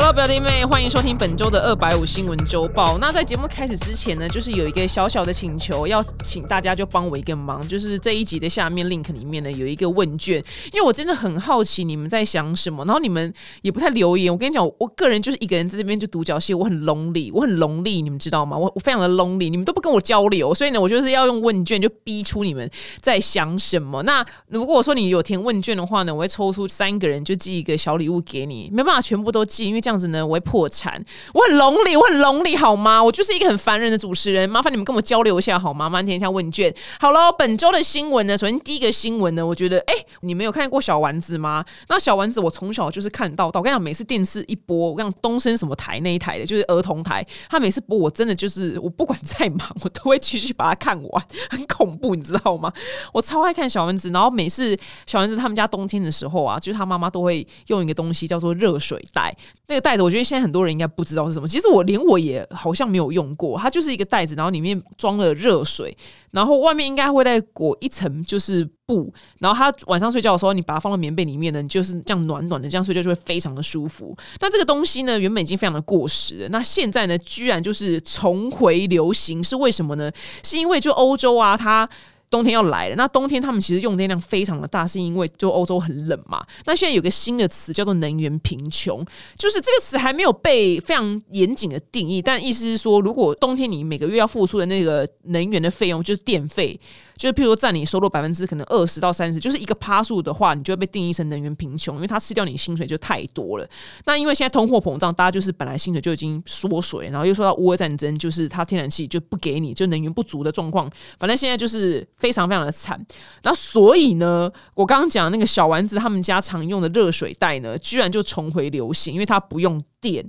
Hello，表弟妹，欢迎收听本周的二百五新闻周报。那在节目开始之前呢，就是有一个小小的请求，要请大家就帮我一个忙，就是这一集的下面 link 里面呢有一个问卷，因为我真的很好奇你们在想什么，然后你们也不太留言。我跟你讲，我个人就是一个人在这边就独角戏，我很 lonely，我很 lonely，你们知道吗？我我非常的 lonely，你们都不跟我交流，所以呢，我就是要用问卷就逼出你们在想什么。那如果我说你有填问卷的话呢，我会抽出三个人就寄一个小礼物给你，没办法全部都寄，因为。这样子呢，我会破产。我很龙里，我很龙里，好吗？我就是一个很烦人的主持人。麻烦你们跟我交流一下，好吗？慢填一下问卷。好了，本周的新闻呢，首先第一个新闻呢，我觉得，哎，你们有看过小丸子吗？那小丸子，我从小就是看到到。我跟你讲，每次电视一播，我跟你讲，东升什么台那一台的，就是儿童台，他每次播，我真的就是我不管再忙，我都会继续把它看完。很恐怖，你知道吗？我超爱看小丸子。然后每次小丸子他们家冬天的时候啊，就是他妈妈都会用一个东西叫做热水袋。那个袋子，我觉得现在很多人应该不知道是什么。其实我连我也好像没有用过。它就是一个袋子，然后里面装了热水，然后外面应该会再裹一层就是布。然后他晚上睡觉的时候，你把它放到棉被里面呢，就是这样暖暖的，这样睡觉就会非常的舒服。那这个东西呢，原本已经非常的过时了，那现在呢，居然就是重回流行，是为什么呢？是因为就欧洲啊，它。冬天要来了，那冬天他们其实用电量非常的大，是因为就欧洲很冷嘛。那现在有个新的词叫做能源贫穷，就是这个词还没有被非常严谨的定义，但意思是说，如果冬天你每个月要付出的那个能源的费用就是电费。就是譬如说占你收入百分之可能二十到三十，就是一个趴数的话，你就会被定义成能源贫穷，因为它吃掉你薪水就太多了。那因为现在通货膨胀，大家就是本来薪水就已经缩水，然后又说到乌俄战争，就是它天然气就不给你，就能源不足的状况，反正现在就是非常非常的惨。那所以呢，我刚刚讲那个小丸子他们家常用的热水袋呢，居然就重回流行，因为它不用。电，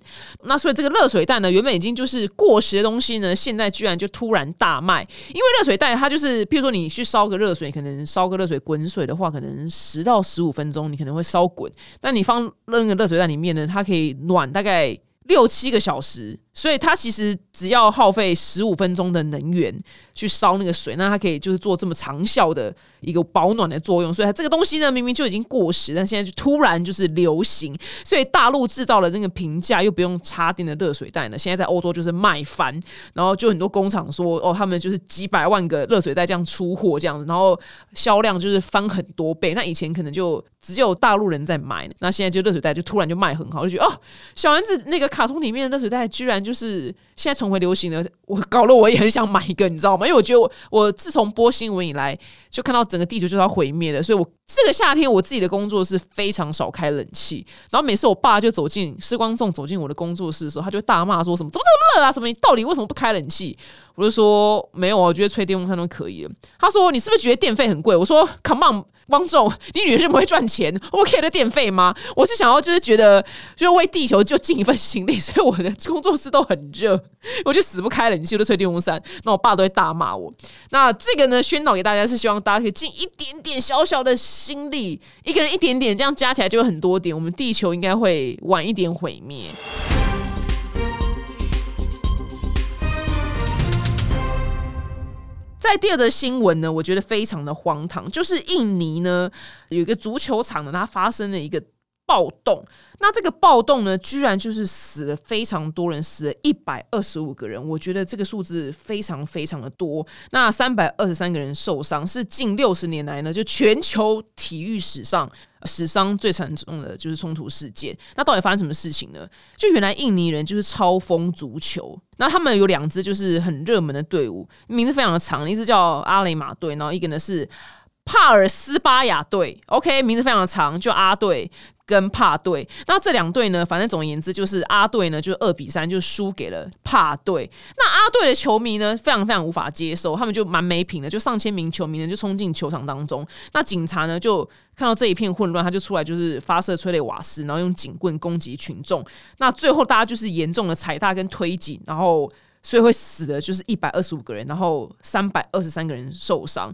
那所以这个热水袋呢，原本已经就是过时的东西呢，现在居然就突然大卖。因为热水袋它就是，譬如说你去烧个热水，可能烧个热水滚水的话，可能十到十五分钟你可能会烧滚，但你放那个热水袋里面呢，它可以暖大概六七个小时。所以它其实只要耗费十五分钟的能源去烧那个水，那它可以就是做这么长效的一个保暖的作用。所以它这个东西呢，明明就已经过时，但现在就突然就是流行。所以大陆制造的那个平价又不用插电的热水袋呢，现在在欧洲就是卖翻。然后就很多工厂说，哦，他们就是几百万个热水袋这样出货这样子，然后销量就是翻很多倍。那以前可能就只有大陆人在买，那现在就热水袋就突然就卖很好，就觉得哦，小丸子那个卡通里面的热水袋居然就。就是现在重回流行了，我搞了我也很想买一个，你知道吗？因为我觉得我我自从播新闻以来，就看到整个地球就要毁灭了，所以我这个夏天我自己的工作室非常少开冷气，然后每次我爸就走进时光众走进我的工作室的时候，他就大骂说什么怎么这么热啊？什么你到底为什么不开冷气？我就说没有，我觉得吹电风扇都可以了。他说你是不是觉得电费很贵？我说 Come on。汪总，你女人是不会赚钱，OK 的电费吗？我是想要，就是觉得，就是为地球就尽一份心力，所以我的工作室都很热，我就死不开冷气，我就吹电风扇。那我爸都会大骂我。那这个呢，宣导给大家是希望大家可以尽一点点小小的心力，一个人一点点，这样加起来就有很多点，我们地球应该会晚一点毁灭。在第二则新闻呢，我觉得非常的荒唐，就是印尼呢有一个足球场呢，它发生了一个暴动。那这个暴动呢，居然就是死了非常多人，死了一百二十五个人。我觉得这个数字非常非常的多。那三百二十三个人受伤，是近六十年来呢，就全球体育史上死伤最惨重的就是冲突事件。那到底发生什么事情呢？就原来印尼人就是超疯足球，那他们有两支就是很热门的队伍，名字非常的长，一支叫阿雷马队，然后一个呢是帕尔斯巴雅队。OK，名字非常的长，就阿队。跟帕队，那这两队呢？反正总而言之，就是阿队呢，就二比三就输给了帕队。那阿队的球迷呢，非常非常无法接受，他们就蛮没品的，就上千名球迷呢就冲进球场当中。那警察呢，就看到这一片混乱，他就出来就是发射催泪瓦斯，然后用警棍攻击群众。那最后大家就是严重的踩踏跟推挤，然后所以会死的就是一百二十五个人，然后三百二十三个人受伤。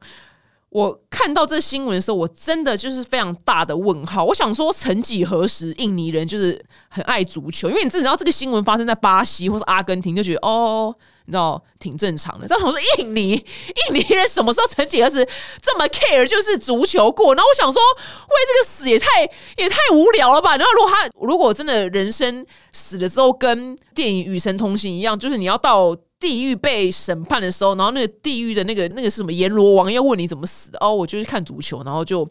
我看到这新闻的时候，我真的就是非常大的问号。我想说，曾几何时，印尼人就是很爱足球，因为你知道这个新闻发生在巴西或是阿根廷，就觉得哦，你知道挺正常的。但我说印尼，印尼人什么时候曾几何时这么 care 就是足球过？然后我想说，为这个死也太也太无聊了吧？然后如果他如果真的人生死了之后跟电影《与神同行》一样，就是你要到。地狱被审判的时候，然后那个地狱的那个那个是什么阎罗王要问你怎么死的哦，我就是看足球，然后就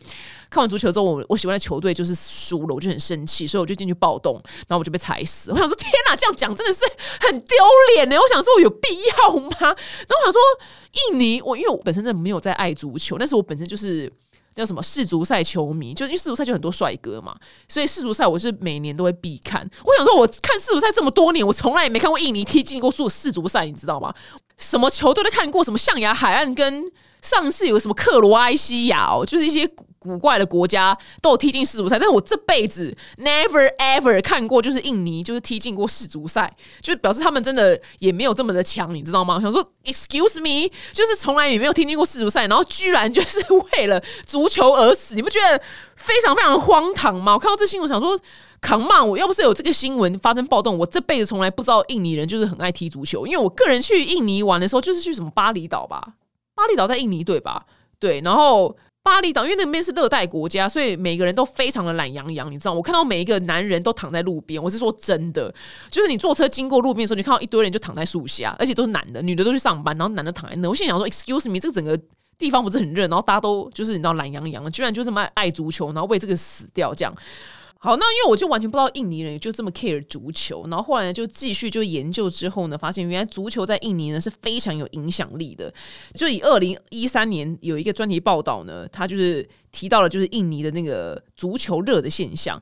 看完足球之后，我我喜欢的球队就是输了，我就很生气，所以我就进去暴动，然后我就被踩死。我想说，天哪，这样讲真的是很丢脸呢。我想说，我有必要吗？然后我想说，印尼，我因为我本身真的没有在爱足球，但是我本身就是。叫什么世足赛球迷？就因为世足赛就很多帅哥嘛，所以世足赛我是每年都会必看。我想说，我看世足赛这么多年，我从来也没看过印尼踢进过世世足赛，你知道吗？什么球队都看过，什么象牙海岸跟上次有什么克罗埃西亚哦，就是一些。古怪的国家都有踢进世足赛，但是我这辈子 never ever 看过，就是印尼就是踢进过世足赛，就是表示他们真的也没有这么的强，你知道吗？想说 excuse me，就是从来也没有踢进过世足赛，然后居然就是为了足球而死，你不觉得非常非常的荒唐吗？我看到这新闻，想说扛骂我要不是有这个新闻发生暴动，我这辈子从来不知道印尼人就是很爱踢足球，因为我个人去印尼玩的时候，就是去什么巴厘岛吧，巴厘岛在印尼对吧？对，然后。巴厘岛，因为那边是热带国家，所以每个人都非常的懒洋洋，你知道？我看到每一个男人都躺在路边，我是说真的，就是你坐车经过路边的时候，你看到一堆人就躺在树下，而且都是男的，女的都去上班，然后男的躺在那。我现在想说，excuse me，这个整个地方不是很热，然后大家都就是你知道懒洋洋的，居然就这么爱足球，然后为这个死掉这样。好，那因为我就完全不知道印尼人就这么 care 足球，然后后来就继续就研究之后呢，发现原来足球在印尼呢是非常有影响力的。就以二零一三年有一个专题报道呢，他就是提到了就是印尼的那个足球热的现象。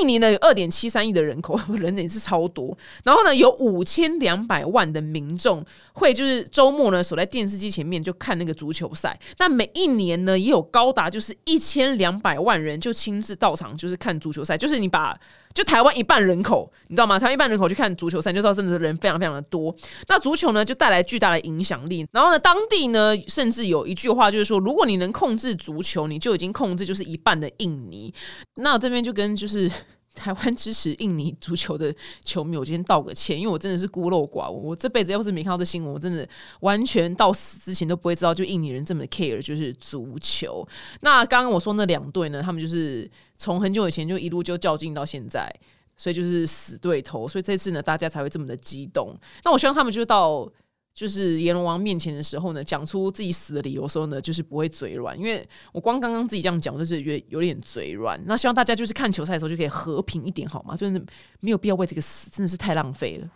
印尼呢有二点七三亿的人口，人也是超多。然后呢有五千两百万的民众会就是周末呢守在电视机前面就看那个足球赛。那每一年呢也有高达就是一千两百万人就亲自到场就是看足球赛。就是你把就台湾一半人口，你知道吗？台湾一半人口去看足球赛，就知道真的是人非常非常的多。那足球呢，就带来巨大的影响力。然后呢，当地呢，甚至有一句话就是说，如果你能控制足球，你就已经控制就是一半的印尼。那这边就跟就是。台湾支持印尼足球的球迷，我今天道个歉，因为我真的是孤陋寡闻。我这辈子要不是没看到这新闻，我真的完全到死之前都不会知道，就印尼人这么 care 就是足球。那刚刚我说那两队呢，他们就是从很久以前就一路就较劲到现在，所以就是死对头。所以这次呢，大家才会这么的激动。那我希望他们就是到。就是阎罗王面前的时候呢，讲出自己死的理由的时候呢，就是不会嘴软。因为我光刚刚自己这样讲，就是觉得有点嘴软。那希望大家就是看球赛的时候就可以和平一点，好吗？就是没有必要为这个死，真的是太浪费了。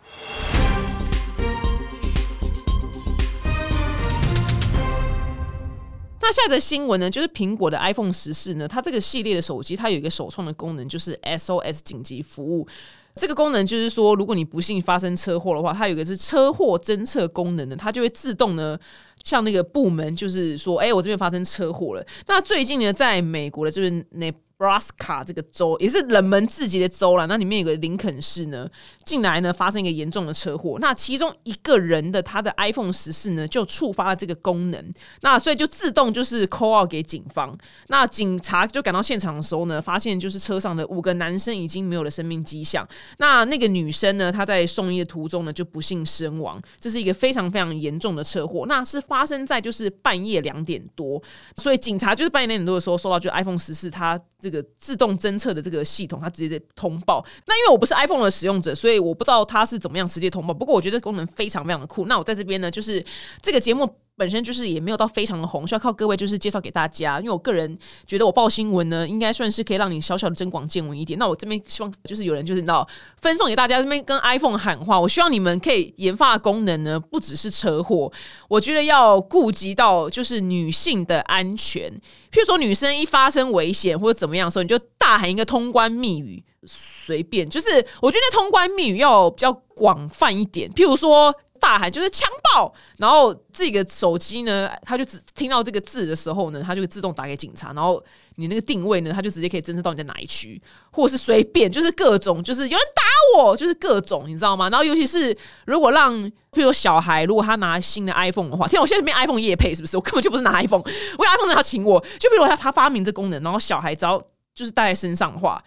那下一则新闻呢，就是苹果的 iPhone 十四呢，它这个系列的手机，它有一个首创的功能，就是 SOS 紧急服务。这个功能就是说，如果你不幸发生车祸的话，它有个是车祸侦测功能的，它就会自动呢，像那个部门就是说，哎，我这边发生车祸了。那最近呢，在美国的这边那。拉斯卡这个州也是冷门至极的州了，那里面有个林肯市呢，近来呢发生一个严重的车祸，那其中一个人的他的 iPhone 十四呢就触发了这个功能，那所以就自动就是 call out 给警方，那警察就赶到现场的时候呢，发现就是车上的五个男生已经没有了生命迹象，那那个女生呢，她在送医的途中呢就不幸身亡，这是一个非常非常严重的车祸，那是发生在就是半夜两点多，所以警察就是半夜两点多的时候收到就 iPhone 十四他。这个自动侦测的这个系统，它直接在通报。那因为我不是 iPhone 的使用者，所以我不知道它是怎么样直接通报。不过我觉得功能非常非常的酷。那我在这边呢，就是这个节目。本身就是也没有到非常的红，需要靠各位就是介绍给大家。因为我个人觉得我报新闻呢，应该算是可以让你小小的增广见闻一点。那我这边希望就是有人就是你知道分送给大家，这边跟 iPhone 喊话。我希望你们可以研发的功能呢，不只是车祸，我觉得要顾及到就是女性的安全。譬如说女生一发生危险或者怎么样的时候，你就大喊一个通关密语，随便就是我觉得通关密语要比较广泛一点。譬如说。大喊就是枪爆，然后这个手机呢，他就只听到这个字的时候呢，他就会自动打给警察，然后你那个定位呢，他就直接可以侦测到你在哪一区，或者是随便就是各种，就是有人打我，就是各种，你知道吗？然后尤其是如果让，譬如小孩，如果他拿新的 iPhone 的话，天，我现在没 iPhone 夜配是不是？我根本就不是拿 iPhone，我 iPhone 他请我，就比如他他发明这功能，然后小孩只要就是带在身上的话。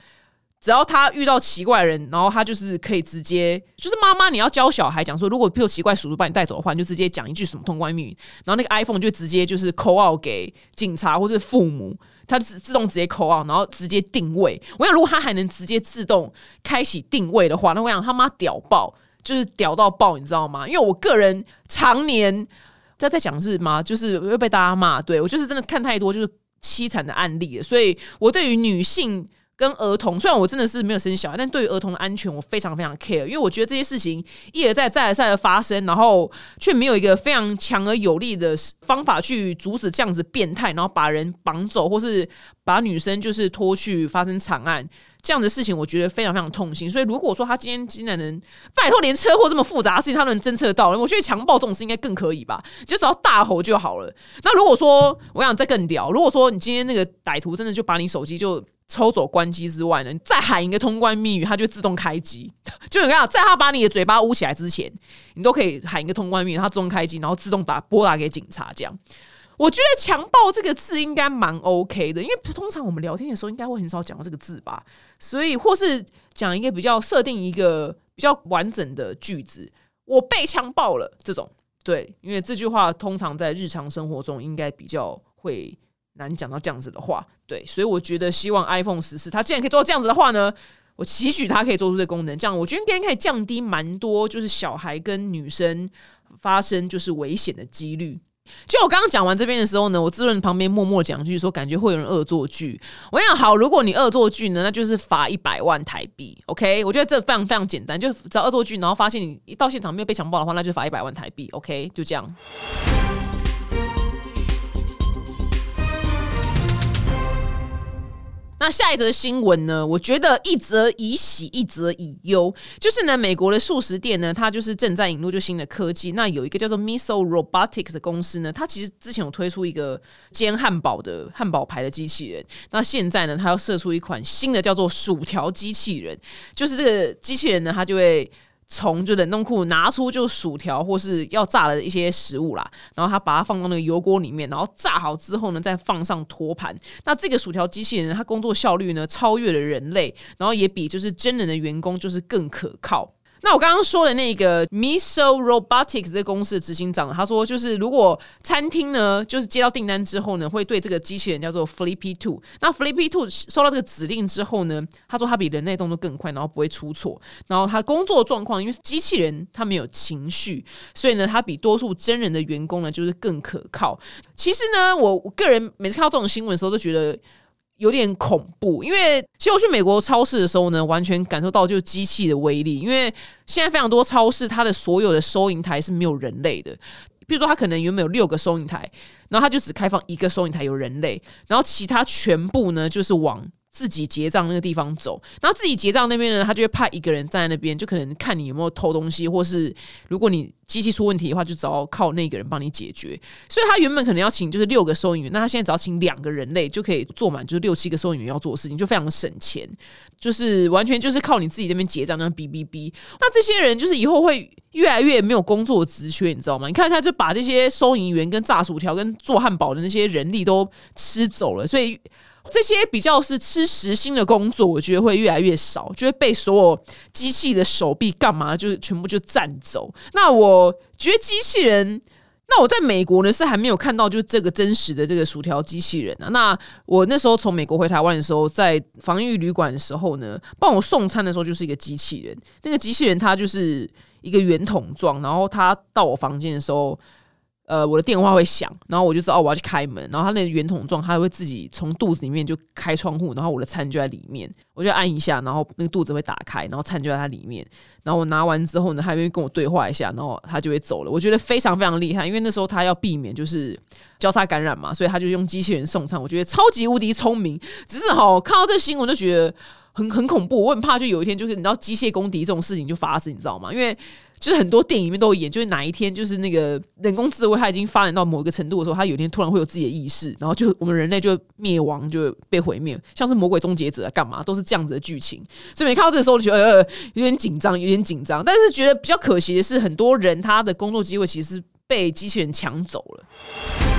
只要他遇到奇怪的人，然后他就是可以直接，就是妈妈你要教小孩讲说，如果譬如奇怪叔叔把你带走的话，你就直接讲一句什么通关密语，然后那个 iPhone 就直接就是 call out 给警察或者父母，它自自动直接 call out，然后直接定位。我想如果他还能直接自动开启定位的话，那我想他妈屌爆，就是屌到爆，你知道吗？因为我个人常年在在讲是吗？就是会被大家骂，对我就是真的看太多就是凄惨的案例了，所以我对于女性。跟儿童，虽然我真的是没有生小孩，但对于儿童的安全，我非常非常 care，因为我觉得这些事情一而再、再而三的发生，然后却没有一个非常强而有力的方法去阻止这样子变态，然后把人绑走，或是把女生就是拖去发生惨案这样的事情，我觉得非常非常痛心。所以如果说他今天竟然能拜托，连车祸这么复杂的事情他能侦测到，我觉得强暴这种事应该更可以吧？就只要大吼就好了。那如果说我想再更屌，如果说你今天那个歹徒真的就把你手机就抽走关机之外呢，你再喊一个通关密语，它就自动开机。就你看，在他把你的嘴巴捂起来之前，你都可以喊一个通关密语，它自动开机，然后自动打拨打给警察。这样，我觉得“强暴”这个字应该蛮 OK 的，因为通常我们聊天的时候应该会很少讲到这个字吧。所以，或是讲一个比较设定一个比较完整的句子，“我被强暴了”这种。对，因为这句话通常在日常生活中应该比较会。难讲到这样子的话，对，所以我觉得希望 iPhone 十四它既然可以做到这样子的话呢，我期许它可以做出这个功能，这样我觉得应该可以降低蛮多，就是小孩跟女生发生就是危险的几率。就我刚刚讲完这边的时候呢，我自润旁边默默讲句说，感觉会有人恶作剧。我想好，如果你恶作剧呢，那就是罚一百万台币。OK，我觉得这非常非常简单，就找恶作剧，然后发现你一到现场没有被强暴的话，那就罚一百万台币。OK，就这样。那下一则新闻呢？我觉得一则以喜，一则以忧。就是呢，美国的素食店呢，它就是正在引入就新的科技。那有一个叫做 Miso Robotics 的公司呢，它其实之前有推出一个煎汉堡的汉堡牌的机器人。那现在呢，它要设出一款新的叫做薯条机器人。就是这个机器人呢，它就会。从就冷冻库拿出就薯条或是要炸的一些食物啦，然后他把它放到那个油锅里面，然后炸好之后呢，再放上托盘。那这个薯条机器人，它工作效率呢超越了人类，然后也比就是真人的员工就是更可靠。那我刚刚说的那个 Miso Robotics 这个公司的执行长，他说就是如果餐厅呢，就是接到订单之后呢，会对这个机器人叫做 Flippy Two。那 Flippy Two 收到这个指令之后呢，他说他比人类动作更快，然后不会出错。然后他工作状况，因为机器人他没有情绪，所以呢，他比多数真人的员工呢就是更可靠。其实呢，我我个人每次看到这种新闻的时候，都觉得。有点恐怖，因为其实我去美国超市的时候呢，完全感受到就是机器的威力。因为现在非常多超市，它的所有的收银台是没有人类的。比如说，它可能原本有六个收银台，然后它就只开放一个收银台有人类，然后其他全部呢就是往。自己结账那个地方走，然后自己结账那边呢，他就会派一个人站在那边，就可能看你有没有偷东西，或是如果你机器出问题的话，就只要靠那个人帮你解决。所以他原本可能要请就是六个收银员，那他现在只要请两个人类就可以做满，就是六七个收银员要做的事情，就非常的省钱，就是完全就是靠你自己这边结账，那哔哔哔。那这些人就是以后会越来越没有工作职缺，你知道吗？你看他就把这些收银员跟炸薯条跟做汉堡的那些人力都吃走了，所以。这些比较是吃实心的工作，我觉得会越来越少，就会被所有机器的手臂干嘛，就是全部就占走。那我觉得机器人，那我在美国呢是还没有看到，就这个真实的这个薯条机器人啊。那我那时候从美国回台湾的时候，在防疫旅馆的时候呢，帮我送餐的时候就是一个机器人。那个机器人它就是一个圆筒状，然后它到我房间的时候。呃，我的电话会响，然后我就知道哦，我要去开门。然后它那个圆筒状，它会自己从肚子里面就开窗户，然后我的餐就在里面，我就按一下，然后那个肚子会打开，然后餐就在它里面。然后我拿完之后呢，它会跟我对话一下，然后它就会走了。我觉得非常非常厉害，因为那时候它要避免就是交叉感染嘛，所以它就用机器人送餐。我觉得超级无敌聪明，只是哈看到这新闻就觉得很很恐怖，我很怕就有一天就是你知道机械公敌这种事情就发生，你知道吗？因为就是很多电影里面都有演，就是哪一天就是那个人工智慧它已经发展到某一个程度的时候，它有一天突然会有自己的意识，然后就我们人类就灭亡，就被毁灭，像是魔鬼终结者干嘛，都是这样子的剧情。所以没看到这个时候，就觉得有点紧张，有点紧张。但是觉得比较可惜的是，很多人他的工作机会其实是被机器人抢走了。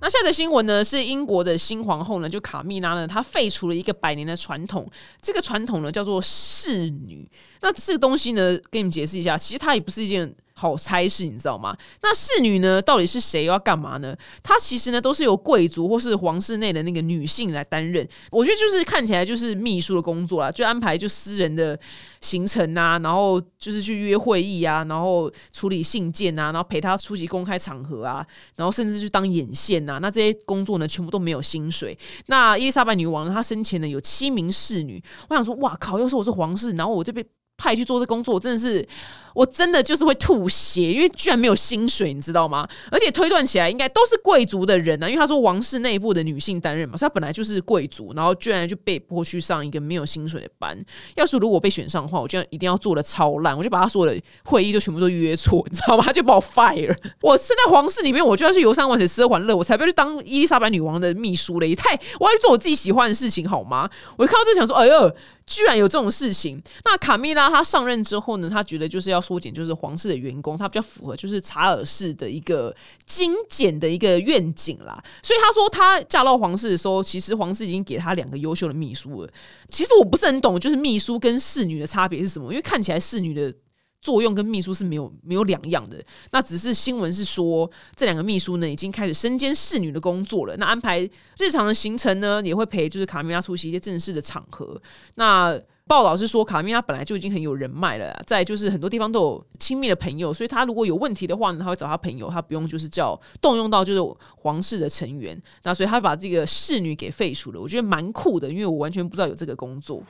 那下的新闻呢？是英国的新皇后呢，就卡蜜拉呢，她废除了一个百年的传统。这个传统呢，叫做侍女。那这个东西呢，给你们解释一下，其实它也不是一件。好差事，你知道吗？那侍女呢？到底是谁要干嘛呢？她其实呢，都是由贵族或是皇室内的那个女性来担任。我觉得就是看起来就是秘书的工作啦，就安排就私人的行程啊，然后就是去约会议啊，然后处理信件啊，然后陪她出席公开场合啊，然后甚至去当眼线呐。那这些工作呢，全部都没有薪水。那伊丽莎白女王，她生前呢有七名侍女。我想说，哇靠！要是我是皇室，然后我这边。派去做这工作，真的是我真的就是会吐血，因为居然没有薪水，你知道吗？而且推断起来应该都是贵族的人啊，因为他说王室内部的女性担任嘛，所以他本来就是贵族，然后居然就被迫去上一个没有薪水的班。要是如果被选上的话，我就一定要做的超烂，我就把他所有的会议就 全部都约错，你知道吗？他就把我 fire。我是在皇室里面，我就要去游山玩水、吃喝玩乐，我才不要去当伊丽莎白女王的秘书嘞，太我要去做我自己喜欢的事情好吗？我一看到这想说，哎呦。居然有这种事情！那卡米拉她上任之后呢，她觉得就是要缩减，就是皇室的员工，他比较符合就是查尔斯的一个精简的一个愿景啦。所以他说，他嫁到皇室的时候，其实皇室已经给他两个优秀的秘书了。其实我不是很懂，就是秘书跟侍女的差别是什么？因为看起来侍女的。作用跟秘书是没有没有两样的，那只是新闻是说这两个秘书呢已经开始身兼侍女的工作了。那安排日常的行程呢，也会陪就是卡米拉出席一些正式的场合。那报道是说卡米拉本来就已经很有人脉了，在就是很多地方都有亲密的朋友，所以他如果有问题的话呢，他会找他朋友，他不用就是叫动用到就是皇室的成员。那所以他把这个侍女给废除了，我觉得蛮酷的，因为我完全不知道有这个工作。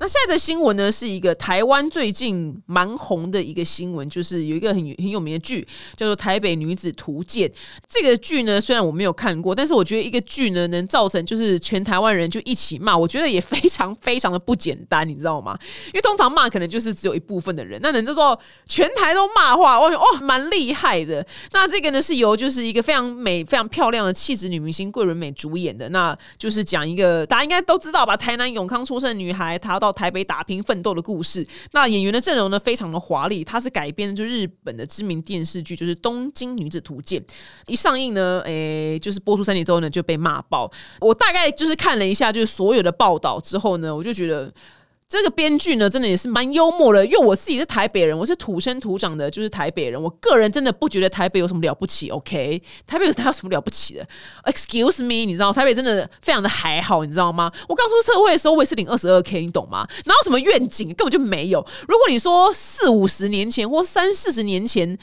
那现在的新闻呢，是一个台湾最近蛮红的一个新闻，就是有一个很很有名的剧，叫做《台北女子图鉴》。这个剧呢，虽然我没有看过，但是我觉得一个剧呢，能造成就是全台湾人就一起骂，我觉得也非常非常的不简单，你知道吗？因为通常骂可能就是只有一部分的人，那能叫做全台都骂话，我觉得哦，蛮厉害的。那这个呢，是由就是一个非常美、非常漂亮的气质女明星桂纶镁主演的，那就是讲一个大家应该都知道吧，台南永康出生的女孩，她到台北打拼奋斗的故事，那演员的阵容呢非常的华丽，它是改编的就日本的知名电视剧，就是《东京女子图鉴》。一上映呢，诶，就是播出三年之后呢就被骂爆。我大概就是看了一下，就是所有的报道之后呢，我就觉得。这个编剧呢，真的也是蛮幽默的，因为我自己是台北人，我是土生土长的，就是台北人。我个人真的不觉得台北有什么了不起，OK？台北有有什么了不起的？Excuse me，你知道台北真的非常的还好，你知道吗？我刚出社会的时候，我也是领二十二 K，你懂吗？哪有什么愿景，根本就没有。如果你说四五十年前或三四十年前。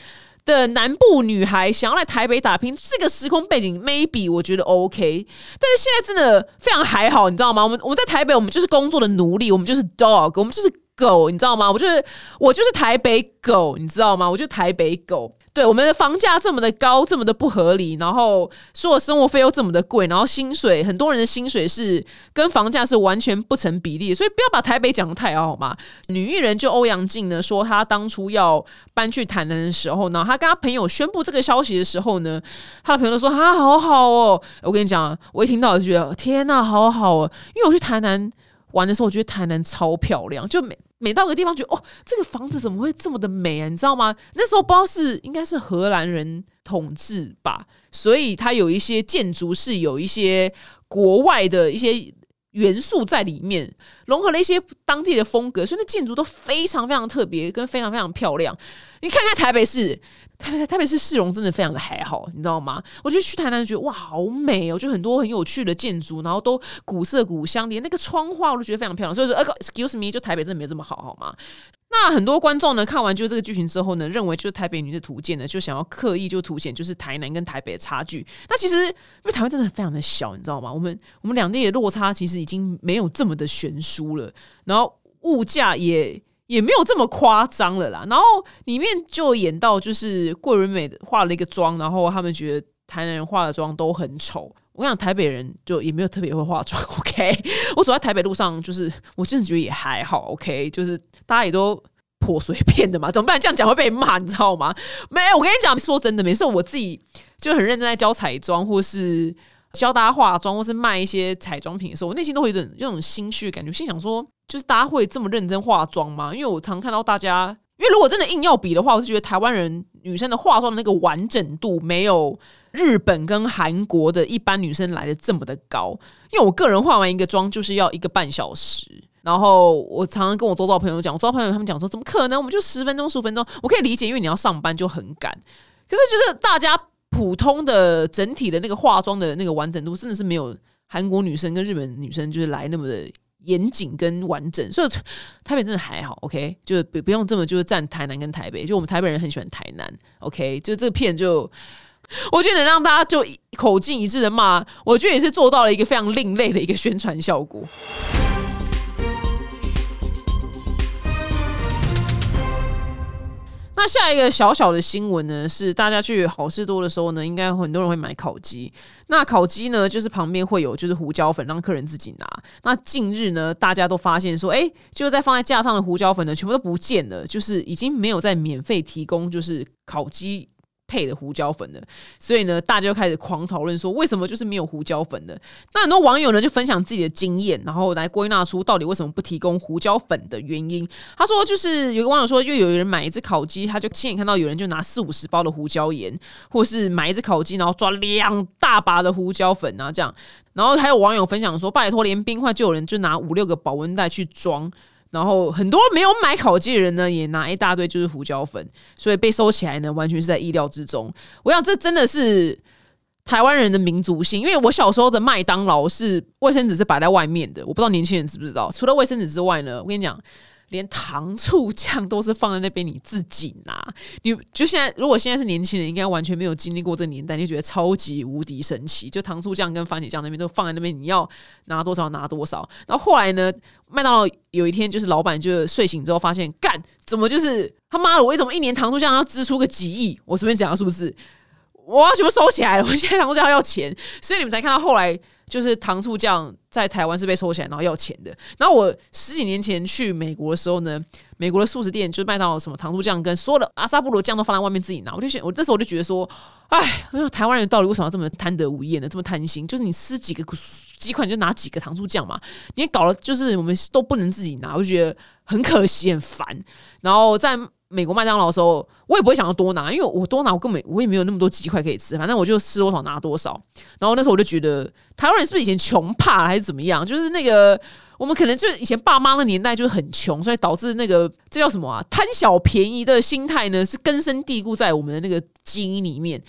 的南部女孩想要来台北打拼，这个时空背景 maybe 我觉得 OK，但是现在真的非常还好，你知道吗？我们我们在台北，我们就是工作的奴隶，我们就是 dog，我们就是狗，你知道吗？我就是我就是台北狗，你知道吗？我就是台北狗。对我们的房价这么的高，这么的不合理，然后所有生活费又这么的贵，然后薪水很多人的薪水是跟房价是完全不成比例，所以不要把台北讲的太好吗？女艺人就欧阳靖呢说，她当初要搬去台南的时候呢，她跟她朋友宣布这个消息的时候呢，她的朋友都说啊，好好哦。我跟你讲，我一听到就觉得天呐，好好哦，因为我去台南玩的时候，我觉得台南超漂亮，就每。每到个地方，觉得哦，这个房子怎么会这么的美啊？你知道吗？那时候不知道是应该是荷兰人统治吧，所以它有一些建筑是有一些国外的一些元素在里面，融合了一些当地的风格，所以那建筑都非常非常特别，跟非常非常漂亮。你看看台北市。台北台北市市容真的非常的还好，你知道吗？我就去台南，觉得哇，好美哦，就很多很有趣的建筑，然后都古色古香，连那个窗花我都觉得非常漂亮。所以说呃，excuse me，就台北真的没有这么好，好吗？那很多观众呢，看完就这个剧情之后呢，认为就是台北女子图鉴呢，就想要刻意就凸显就是台南跟台北的差距。那其实因为台湾真的非常的小，你知道吗？我们我们两地的落差其实已经没有这么的悬殊了，然后物价也。也没有这么夸张了啦，然后里面就演到就是桂纶镁化了一个妆，然后他们觉得台南人化的妆都很丑。我想台北人就也没有特别会化妆。OK，我走在台北路上，就是我真的觉得也还好。OK，就是大家也都颇随便的嘛，怎么办？这样讲会被骂，你知道吗？没有，我跟你讲，说真的，每次我自己就很认真在教彩妆，或是教大家化妆，或是卖一些彩妆品的时候，我内心都会有点那种心虚感觉，心想说。就是大家会这么认真化妆吗？因为我常看到大家因为如果真的硬要比的话，我是觉得台湾人女生的化妆的那个完整度没有日本跟韩国的一般女生来的这么的高。因为我个人化完一个妆就是要一个半小时，然后我常常跟我周遭朋友讲，我周遭朋友他们讲说，怎么可能？我们就十分钟、十五分钟，我可以理解，因为你要上班就很赶。可是就是大家普通的整体的那个化妆的那个完整度，真的是没有韩国女生跟日本女生就是来那么的。严谨跟完整，所以台北真的还好，OK，就不不用这么就是站台南跟台北，就我们台北人很喜欢台南，OK，就这个片就 我觉得能让大家就口径一致的骂，我觉得也是做到了一个非常另类的一个宣传效果。那下一个小小的新闻呢，是大家去好事多的时候呢，应该很多人会买烤鸡。那烤鸡呢，就是旁边会有就是胡椒粉，让客人自己拿。那近日呢，大家都发现说，哎，就在放在架上的胡椒粉呢，全部都不见了，就是已经没有在免费提供，就是烤鸡。配的胡椒粉的，所以呢，大家就开始狂讨论说，为什么就是没有胡椒粉的？那很多网友呢就分享自己的经验，然后来归纳出到底为什么不提供胡椒粉的原因。他说，就是有个网友说，又有人买一只烤鸡，他就亲眼看到有人就拿四五十包的胡椒盐，或是买一只烤鸡，然后抓两大把的胡椒粉啊，这样。然后还有网友分享说，拜托，连冰块就有人就拿五六个保温袋去装。然后很多没有买烤鸡的人呢，也拿一大堆就是胡椒粉，所以被收起来呢，完全是在意料之中。我想这真的是台湾人的民族性，因为我小时候的麦当劳是卫生纸是摆在外面的，我不知道年轻人知不知道。除了卫生纸之外呢，我跟你讲。连糖醋酱都是放在那边，你自己拿。你就现在，如果现在是年轻人，应该完全没有经历过这个年代，你觉得超级无敌神奇。就糖醋酱跟番茄酱那边都放在那边，你要拿多少拿多少。然后后来呢，麦当劳有一天就是老板就睡醒之后发现，干怎么就是他妈的，我为什么一年糖醋酱要支出个几亿？我随便讲是不是？我要全部收起来了，我现在糖醋酱要钱，所以你们才看到后来。就是糖醋酱在台湾是被收起来，然后要钱的。然后我十几年前去美国的时候呢，美国的素食店就是卖到什么糖醋酱跟所有的阿萨布罗酱都放在外面自己拿。我就想，我那时候我就觉得说，哎，台湾人到底为什么要这么贪得无厌呢？这么贪心？就是你吃几个鸡块你就拿几个糖醋酱嘛？你搞了就是我们都不能自己拿，我就觉得很可惜很烦。然后在。美国麦当劳的时候，我也不会想要多拿，因为我多拿我根本我也没有那么多鸡块可以吃，反正我就吃多少拿多少。然后那时候我就觉得，台湾人是不是以前穷怕还是怎么样？就是那个我们可能就以前爸妈的年代就很穷，所以导致那个这叫什么啊？贪小便宜的心态呢，是根深蒂固在我们的那个基因里面。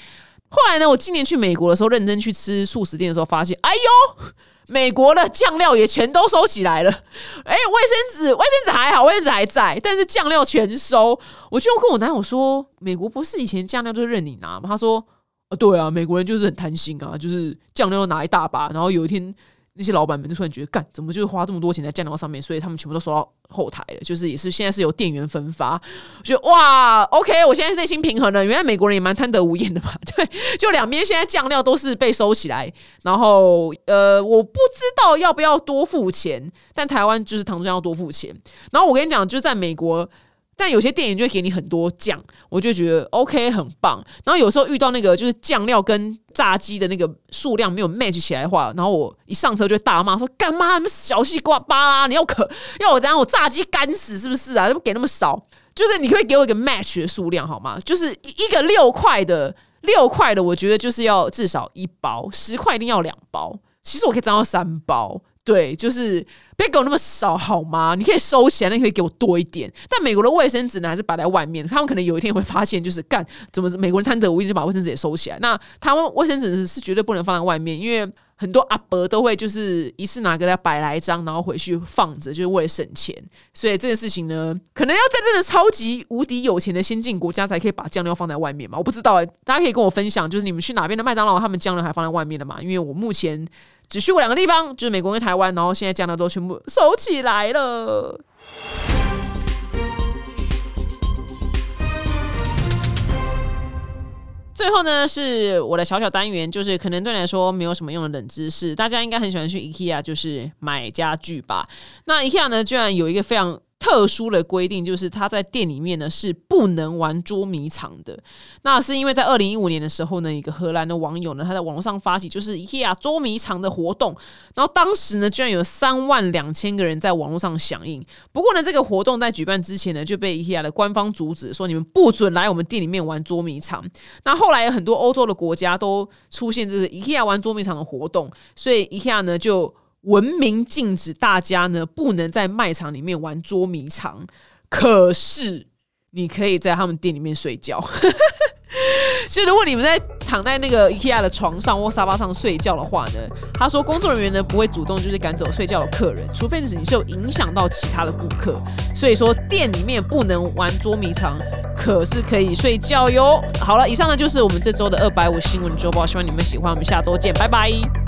后来呢，我今年去美国的时候，认真去吃素食店的时候，发现，哎呦！美国的酱料也全都收起来了，哎，卫生纸卫生纸还好，卫生纸还在，但是酱料全收。我就跟我男友说，美国不是以前酱料就任你拿吗？他说，啊，对啊，美国人就是很贪心啊，就是酱料拿一大把，然后有一天。那些老板们就突然觉得，干怎么就是花这么多钱在酱料上面，所以他们全部都收到后台了。就是也是现在是由店员分发，觉得哇，OK，我现在内心平衡了。原来美国人也蛮贪得无厌的嘛，对，就两边现在酱料都是被收起来，然后呃，我不知道要不要多付钱，但台湾就是糖醋酱要多付钱。然后我跟你讲，就是在美国。但有些店员就会给你很多酱，我就觉得 OK 很棒。然后有时候遇到那个就是酱料跟炸鸡的那个数量没有 match 起来的话，然后我一上车就会大骂说：“干嘛那么小西瓜巴啦？你要可要我这样我炸鸡干死是不是啊？怎么给那么少？就是你可以给我一个 match 的数量好吗？就是一个六块的六块的，我觉得就是要至少一包，十块一定要两包。其实我可以占到三包。”对，就是别给我那么少好吗？你可以收起来，那你可以给我多一点。但美国的卫生纸呢，还是摆在外面。他们可能有一天会发现，就是干怎么美国人贪得无厌，就把卫生纸也收起来。那他们卫生纸是绝对不能放在外面，因为很多阿伯都会就是一次拿个来百来张，然后回去放着，就是为了省钱。所以这件事情呢，可能要在这个超级无敌有钱的先进国家才可以把酱料放在外面嘛？我不知道，大家可以跟我分享，就是你们去哪边的麦当劳，他们酱料还放在外面的嘛？因为我目前。只去过两个地方，就是美国跟台湾，然后现在这样的都全部收起来了。最后呢，是我的小小单元，就是可能对你来说没有什么用的冷知识，大家应该很喜欢去 IKEA，就是买家具吧。那 IKEA 呢，居然有一个非常。特殊的规定，就是他在店里面呢是不能玩捉迷藏的。那是因为在二零一五年的时候呢，一个荷兰的网友呢，他在网络上发起就是 IKEA 捉迷藏的活动，然后当时呢，居然有三万两千个人在网络上响应。不过呢，这个活动在举办之前呢，就被 IKEA 的官方阻止，说你们不准来我们店里面玩捉迷藏。那后来有很多欧洲的国家都出现这个 IKEA 玩捉迷藏的活动，所以 IKEA 呢就。文明禁止大家呢不能在卖场里面玩捉迷藏，可是你可以在他们店里面睡觉。所以如果你们在躺在那个 IKEA 的床上或沙发上睡觉的话呢，他说工作人员呢不会主动就是赶走睡觉的客人，除非是你是有影响到其他的顾客。所以说店里面不能玩捉迷藏，可是可以睡觉哟。好了，以上呢就是我们这周的二百五新闻周报，希望你们喜欢，我们下周见，拜拜。